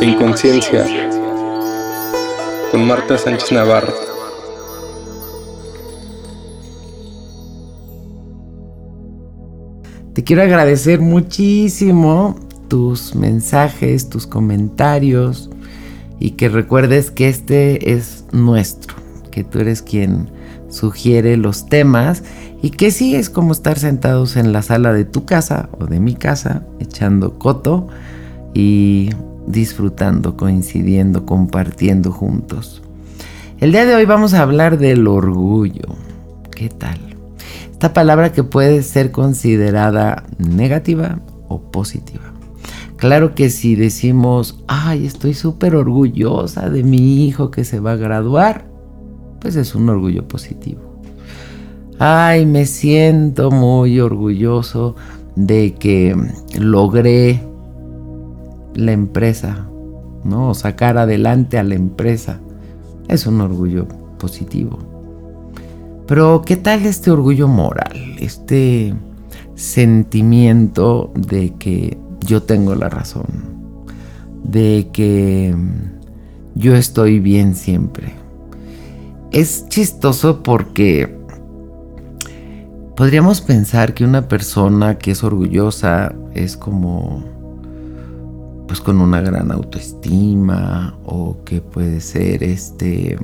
Inconsciencia con Marta Sánchez Navarro. Te quiero agradecer muchísimo tus mensajes, tus comentarios y que recuerdes que este es nuestro, que tú eres quien sugiere los temas y que sí es como estar sentados en la sala de tu casa o de mi casa echando coto y disfrutando, coincidiendo, compartiendo juntos. El día de hoy vamos a hablar del orgullo. ¿Qué tal? Esta palabra que puede ser considerada negativa o positiva. Claro que si decimos, ay, estoy súper orgullosa de mi hijo que se va a graduar, pues es un orgullo positivo. Ay, me siento muy orgulloso de que logré la empresa, ¿no? Sacar adelante a la empresa. Es un orgullo positivo. Pero, ¿qué tal este orgullo moral? Este sentimiento de que yo tengo la razón. De que yo estoy bien siempre. Es chistoso porque podríamos pensar que una persona que es orgullosa es como pues con una gran autoestima o que puede ser este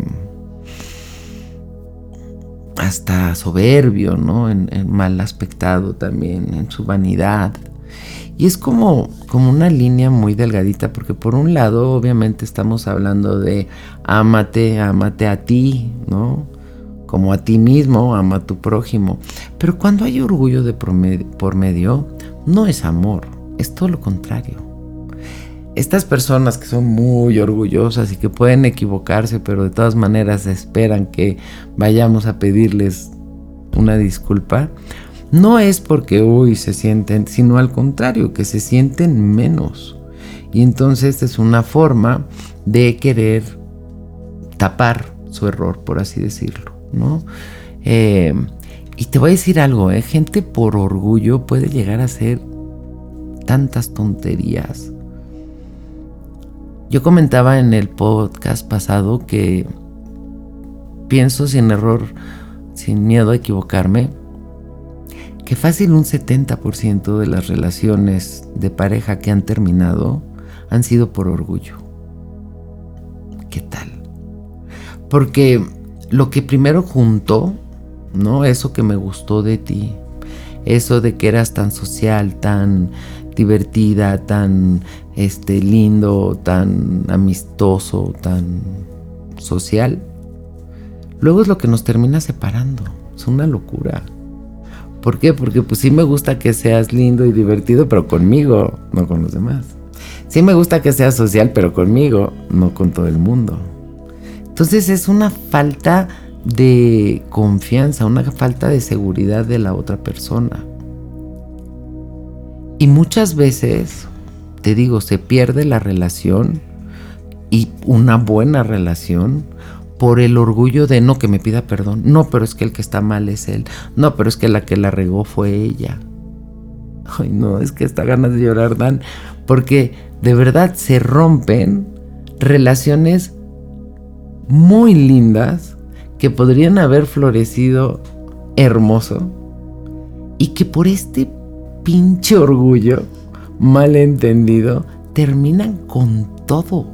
hasta soberbio, ¿no? En, mal aspectado también, en su vanidad. Y es como, como una línea muy delgadita, porque por un lado, obviamente, estamos hablando de ámate, ámate a ti, ¿no? Como a ti mismo, ama a tu prójimo. Pero cuando hay orgullo de por medio, no es amor, es todo lo contrario estas personas que son muy orgullosas y que pueden equivocarse, pero de todas maneras esperan que vayamos a pedirles una disculpa, no es porque hoy se sienten, sino al contrario, que se sienten menos. Y entonces es una forma de querer tapar su error, por así decirlo, ¿no? Eh, y te voy a decir algo, ¿eh? gente por orgullo puede llegar a hacer tantas tonterías yo comentaba en el podcast pasado que pienso sin error, sin miedo a equivocarme, que fácil un 70% de las relaciones de pareja que han terminado han sido por orgullo. ¿Qué tal? Porque lo que primero juntó, ¿no? Eso que me gustó de ti, eso de que eras tan social, tan divertida, tan este, lindo, tan amistoso, tan social, luego es lo que nos termina separando. Es una locura. ¿Por qué? Porque pues sí me gusta que seas lindo y divertido, pero conmigo, no con los demás. Sí me gusta que seas social, pero conmigo, no con todo el mundo. Entonces es una falta de confianza, una falta de seguridad de la otra persona. Y muchas veces, te digo, se pierde la relación y una buena relación por el orgullo de no que me pida perdón. No, pero es que el que está mal es él. No, pero es que la que la regó fue ella. Ay, no, es que está ganas de llorar dan. Porque de verdad se rompen relaciones muy lindas que podrían haber florecido hermoso y que por este pinche orgullo malentendido terminan con todo.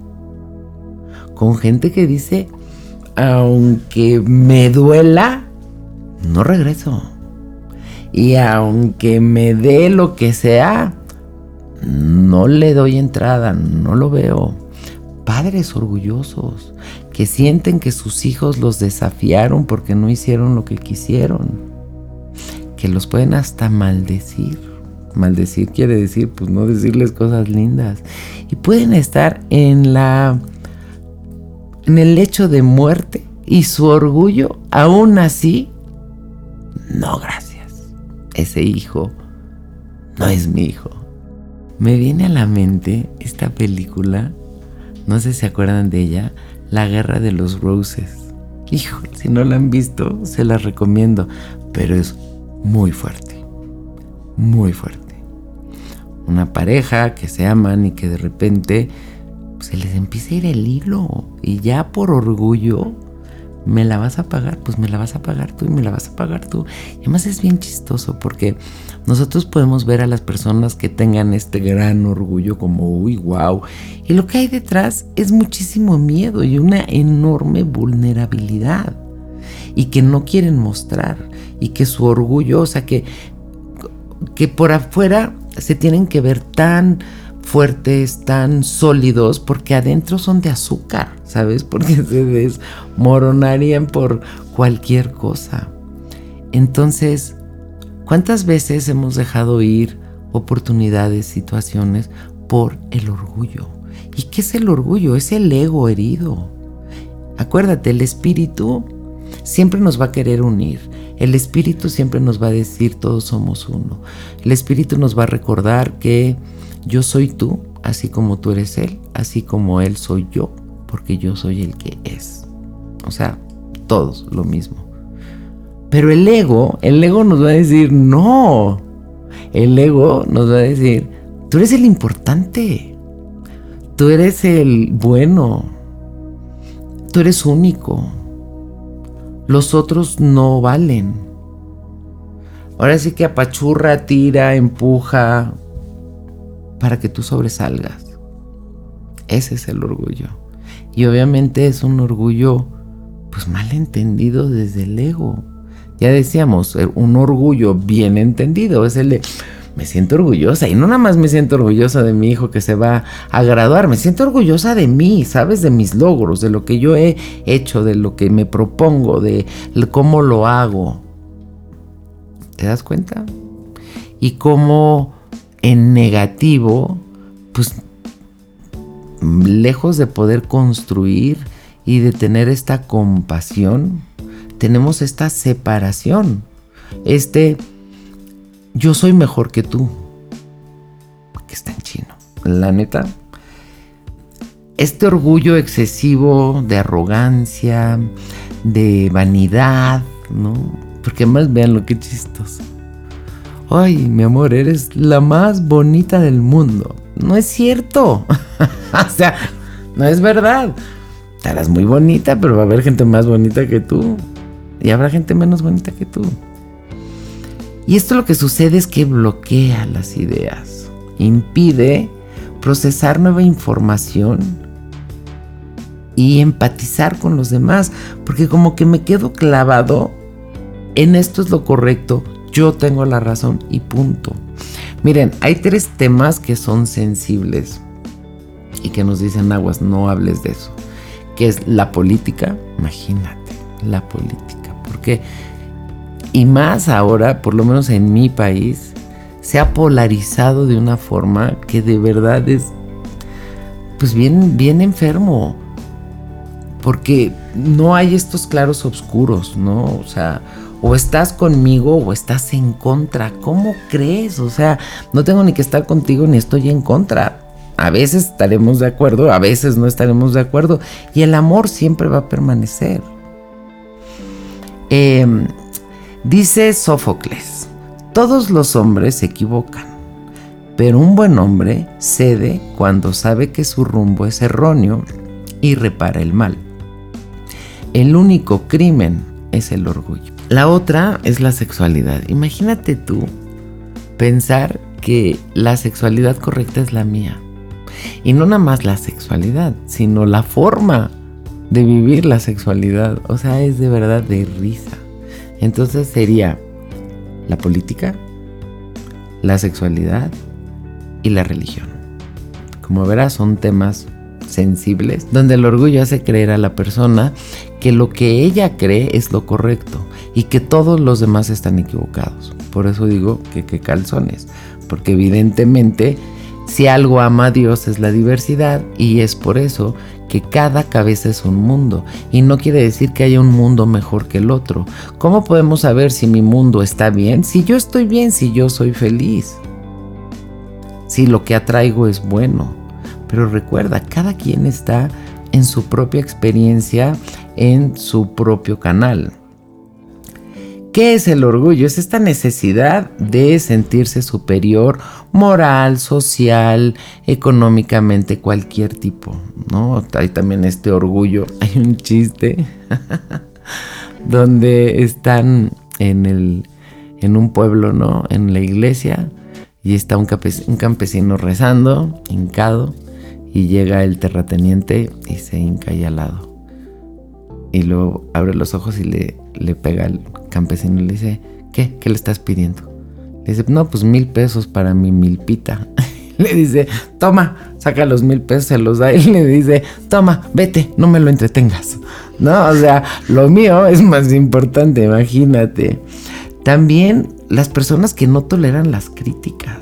Con gente que dice, aunque me duela, no regreso. Y aunque me dé lo que sea, no le doy entrada, no lo veo. Padres orgullosos que sienten que sus hijos los desafiaron porque no hicieron lo que quisieron. Que los pueden hasta maldecir. Maldecir quiere decir, pues no decirles cosas lindas. Y pueden estar en la. en el hecho de muerte y su orgullo, aún así, no gracias. Ese hijo no es mi hijo. Me viene a la mente esta película, no sé si se acuerdan de ella, La Guerra de los Roses. Hijo, si no la han visto, se la recomiendo, pero es muy fuerte muy fuerte. Una pareja que se aman y que de repente se les empieza a ir el hilo y ya por orgullo me la vas a pagar, pues me la vas a pagar tú y me la vas a pagar tú. Y además es bien chistoso porque nosotros podemos ver a las personas que tengan este gran orgullo como, uy, wow. Y lo que hay detrás es muchísimo miedo y una enorme vulnerabilidad. Y que no quieren mostrar. Y que su orgullo, o sea, que, que por afuera se tienen que ver tan fuertes, tan sólidos, porque adentro son de azúcar, ¿sabes? Porque se desmoronarían por cualquier cosa. Entonces, ¿cuántas veces hemos dejado ir oportunidades, situaciones por el orgullo? ¿Y qué es el orgullo? Es el ego herido. Acuérdate, el espíritu siempre nos va a querer unir. El espíritu siempre nos va a decir todos somos uno. El espíritu nos va a recordar que yo soy tú, así como tú eres Él, así como Él soy yo, porque yo soy el que es. O sea, todos lo mismo. Pero el ego, el ego nos va a decir, no. El ego nos va a decir, tú eres el importante. Tú eres el bueno. Tú eres único. Los otros no valen. Ahora sí que apachurra, tira, empuja, para que tú sobresalgas. Ese es el orgullo. Y obviamente es un orgullo pues mal entendido desde el ego. Ya decíamos, eh, un orgullo bien entendido es el de me siento orgullosa y no nada más me siento orgullosa de mi hijo que se va a graduar, me siento orgullosa de mí, ¿sabes? De mis logros, de lo que yo he hecho, de lo que me propongo, de cómo lo hago. ¿Te das cuenta? Y cómo en negativo, pues lejos de poder construir y de tener esta compasión, tenemos esta separación. Este, yo soy mejor que tú. Que está en chino. La neta. Este orgullo excesivo de arrogancia, de vanidad, ¿no? Porque más vean lo que chistoso ay, mi amor, eres la más bonita del mundo. No es cierto. o sea, no es verdad. Estarás muy bonita, pero va a haber gente más bonita que tú. Y habrá gente menos bonita que tú. Y esto lo que sucede es que bloquea las ideas. Impide procesar nueva información y empatizar con los demás. Porque como que me quedo clavado en esto es lo correcto, yo tengo la razón y punto. Miren, hay tres temas que son sensibles y que nos dicen aguas, no hables de eso. Que es la política, imagínate, la política. Porque, y más ahora, por lo menos en mi país, se ha polarizado de una forma que de verdad es, pues bien, bien enfermo. Porque no hay estos claros oscuros, ¿no? O sea, o estás conmigo o estás en contra. ¿Cómo crees? O sea, no tengo ni que estar contigo ni estoy en contra. A veces estaremos de acuerdo, a veces no estaremos de acuerdo. Y el amor siempre va a permanecer. Em, dice Sófocles, todos los hombres se equivocan, pero un buen hombre cede cuando sabe que su rumbo es erróneo y repara el mal. El único crimen es el orgullo. La otra es la sexualidad. Imagínate tú pensar que la sexualidad correcta es la mía. Y no nada más la sexualidad, sino la forma de vivir la sexualidad. O sea, es de verdad de risa. Entonces sería la política, la sexualidad y la religión. Como verás, son temas sensibles donde el orgullo hace creer a la persona que lo que ella cree es lo correcto y que todos los demás están equivocados. Por eso digo que qué calzones, porque evidentemente si algo ama a Dios es la diversidad y es por eso que cada cabeza es un mundo y no quiere decir que haya un mundo mejor que el otro. ¿Cómo podemos saber si mi mundo está bien? Si yo estoy bien, si yo soy feliz. Si lo que atraigo es bueno. Pero recuerda, cada quien está en su propia experiencia, en su propio canal. ¿Qué es el orgullo? Es esta necesidad de sentirse superior moral, social, económicamente, cualquier tipo, ¿no? Hay también este orgullo. Hay un chiste donde están en el en un pueblo, ¿no? En la iglesia y está un, campesino rezando, hincado, y llega el terrateniente y se hinca ahí al lado. Y luego abre los ojos y le, le pega al campesino le dice, ¿qué? ¿Qué le estás pidiendo? Le dice, no, pues mil pesos para mi milpita. le dice, toma, saca los mil pesos, se los da y le dice, toma, vete, no me lo entretengas. No, o sea, lo mío es más importante, imagínate. También las personas que no toleran las críticas.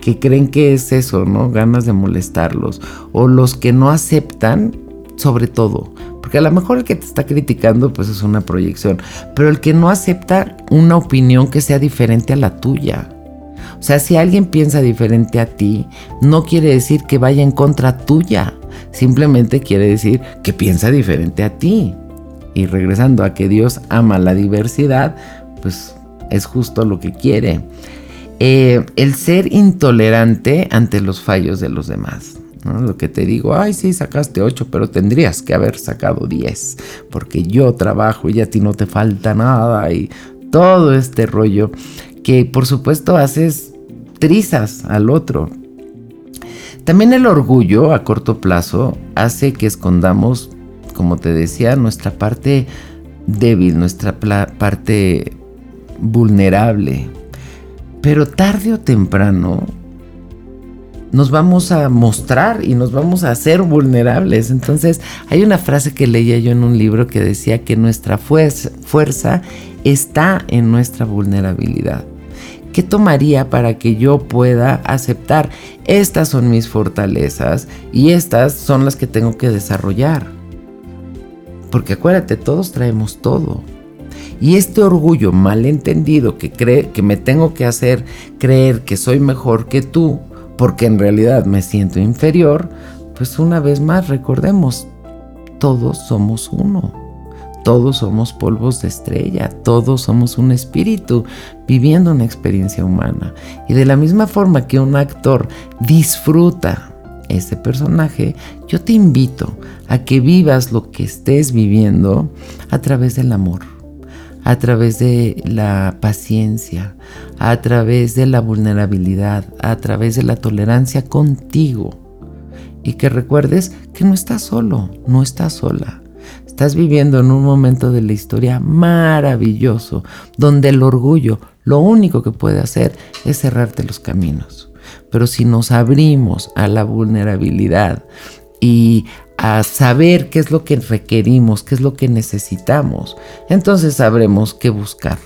Que creen que es eso, ¿no? Ganas de molestarlos. O los que no aceptan, sobre todo. Porque a lo mejor el que te está criticando, pues es una proyección. Pero el que no acepta una opinión que sea diferente a la tuya. O sea, si alguien piensa diferente a ti, no quiere decir que vaya en contra tuya. Simplemente quiere decir que piensa diferente a ti. Y regresando a que Dios ama la diversidad, pues es justo lo que quiere. Eh, el ser intolerante ante los fallos de los demás. Lo que te digo, ay, sí, sacaste 8, pero tendrías que haber sacado 10, porque yo trabajo y a ti no te falta nada y todo este rollo que por supuesto haces trizas al otro. También el orgullo a corto plazo hace que escondamos como te decía, nuestra parte débil, nuestra parte vulnerable. Pero tarde o temprano nos vamos a mostrar y nos vamos a hacer vulnerables. Entonces hay una frase que leía yo en un libro que decía que nuestra fuerza, está en nuestra vulnerabilidad. ¿Qué tomaría para que yo pueda aceptar? Estas son mis fortalezas y estas son las que tengo que desarrollar. Porque acuérdate, todos traemos todo. Y este orgullo malentendido que cree que me tengo que hacer creer que soy mejor que tú, porque en realidad me siento inferior, pues una vez más recordemos, todos somos uno. Todos somos polvos de estrella, todos somos un espíritu viviendo una experiencia humana. Y de la misma forma que un actor disfruta ese personaje, yo te invito a que vivas lo que estés viviendo a través del amor, a través de la paciencia, a través de la vulnerabilidad, a través de la tolerancia contigo. Y que recuerdes que no estás solo, no estás sola. Estás viviendo en un momento de la historia maravilloso, donde el orgullo lo único que puede hacer es cerrarte los caminos. Pero si nos abrimos a la vulnerabilidad y a saber qué es lo que requerimos, qué es lo que necesitamos, entonces sabremos qué buscar.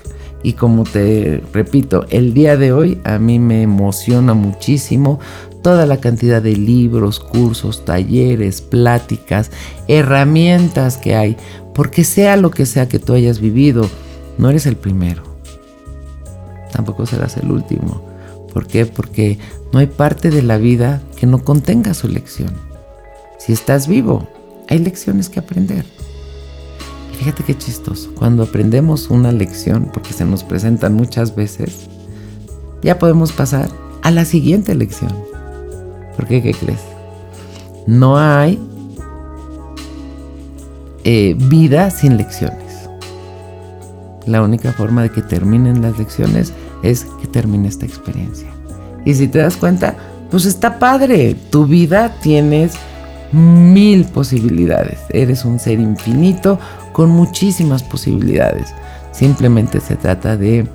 Y como te repito, el día de hoy a mí me emociona muchísimo toda la cantidad de libros, cursos, talleres, pláticas, herramientas que hay, porque sea lo que sea que tú hayas vivido, no eres el primero, tampoco serás el último. ¿Por qué? Porque no hay parte de la vida que no contenga su lección. Si estás vivo, hay lecciones que aprender. Y fíjate qué chistoso, cuando aprendemos una lección, porque se nos presentan muchas veces, ya podemos pasar a la siguiente lección. ¿Por qué? ¿Qué crees? No hay eh, vida sin lecciones. La única forma de que terminen las lecciones es que termine esta experiencia. Y si te das cuenta, pues está padre. Tu vida tienes mil posibilidades. Eres un ser infinito con muchísimas posibilidades. Simplemente se trata de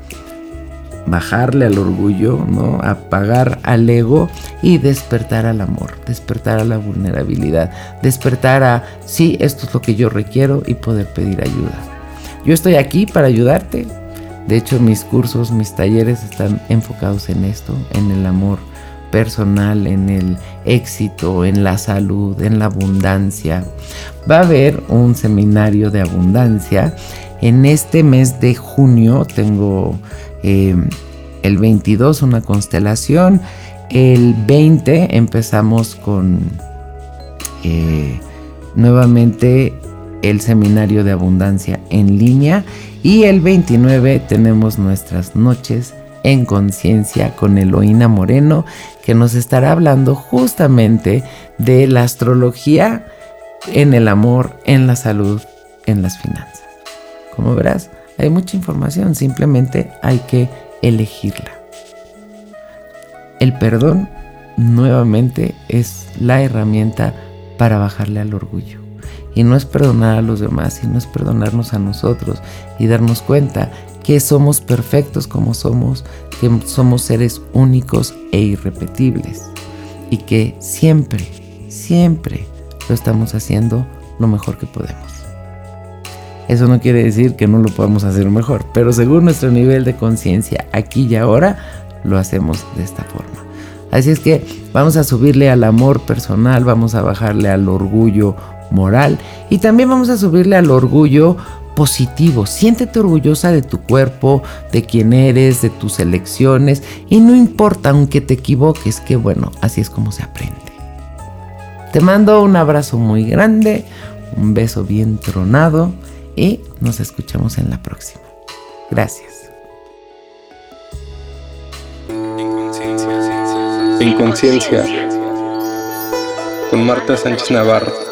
bajarle al orgullo, ¿no? Apagar al ego y despertar al amor, despertar a la vulnerabilidad, despertar a, sí, esto es lo que yo requiero y poder pedir ayuda. Yo estoy aquí para ayudarte, de hecho, mis cursos, mis talleres están enfocados en esto, en el amor personal, en el éxito, en la salud, en la abundancia. Va a haber un seminario de abundancia. En este mes de junio tengo em, el 22 una constelación. El 20 empezamos con eh, nuevamente el seminario de abundancia en línea Y el 29 tenemos nuestras noches en conciencia con Eloína Moreno, que nos estará hablando justamente de la astrología en el amor, en la salud, en las finanzas. Como verás, hay mucha información, simplemente hay que elegirla. El perdón nuevamente es la herramienta para bajarle al orgullo. Y no es perdonar a los demás, sino es perdonarnos a nosotros y darnos cuenta que somos perfectos como somos, que somos seres únicos e irrepetibles y que siempre, siempre lo estamos haciendo lo mejor que podemos. Eso no quiere decir que no lo podamos hacer mejor, pero según nuestro nivel de conciencia aquí y ahora, lo hacemos de esta forma. Así es que vamos a subirle al amor personal, vamos a bajarle al orgullo moral y también vamos a subirle al orgullo positivo. Siéntete orgullosa de tu cuerpo, de quién eres, de tus elecciones y no importa aunque te equivoques, que bueno, así es como se aprende. Te mando un abrazo muy grande, un beso bien tronado y nos escuchamos en la próxima. Gracias. En conciencia, con Marta Sánchez Navarro.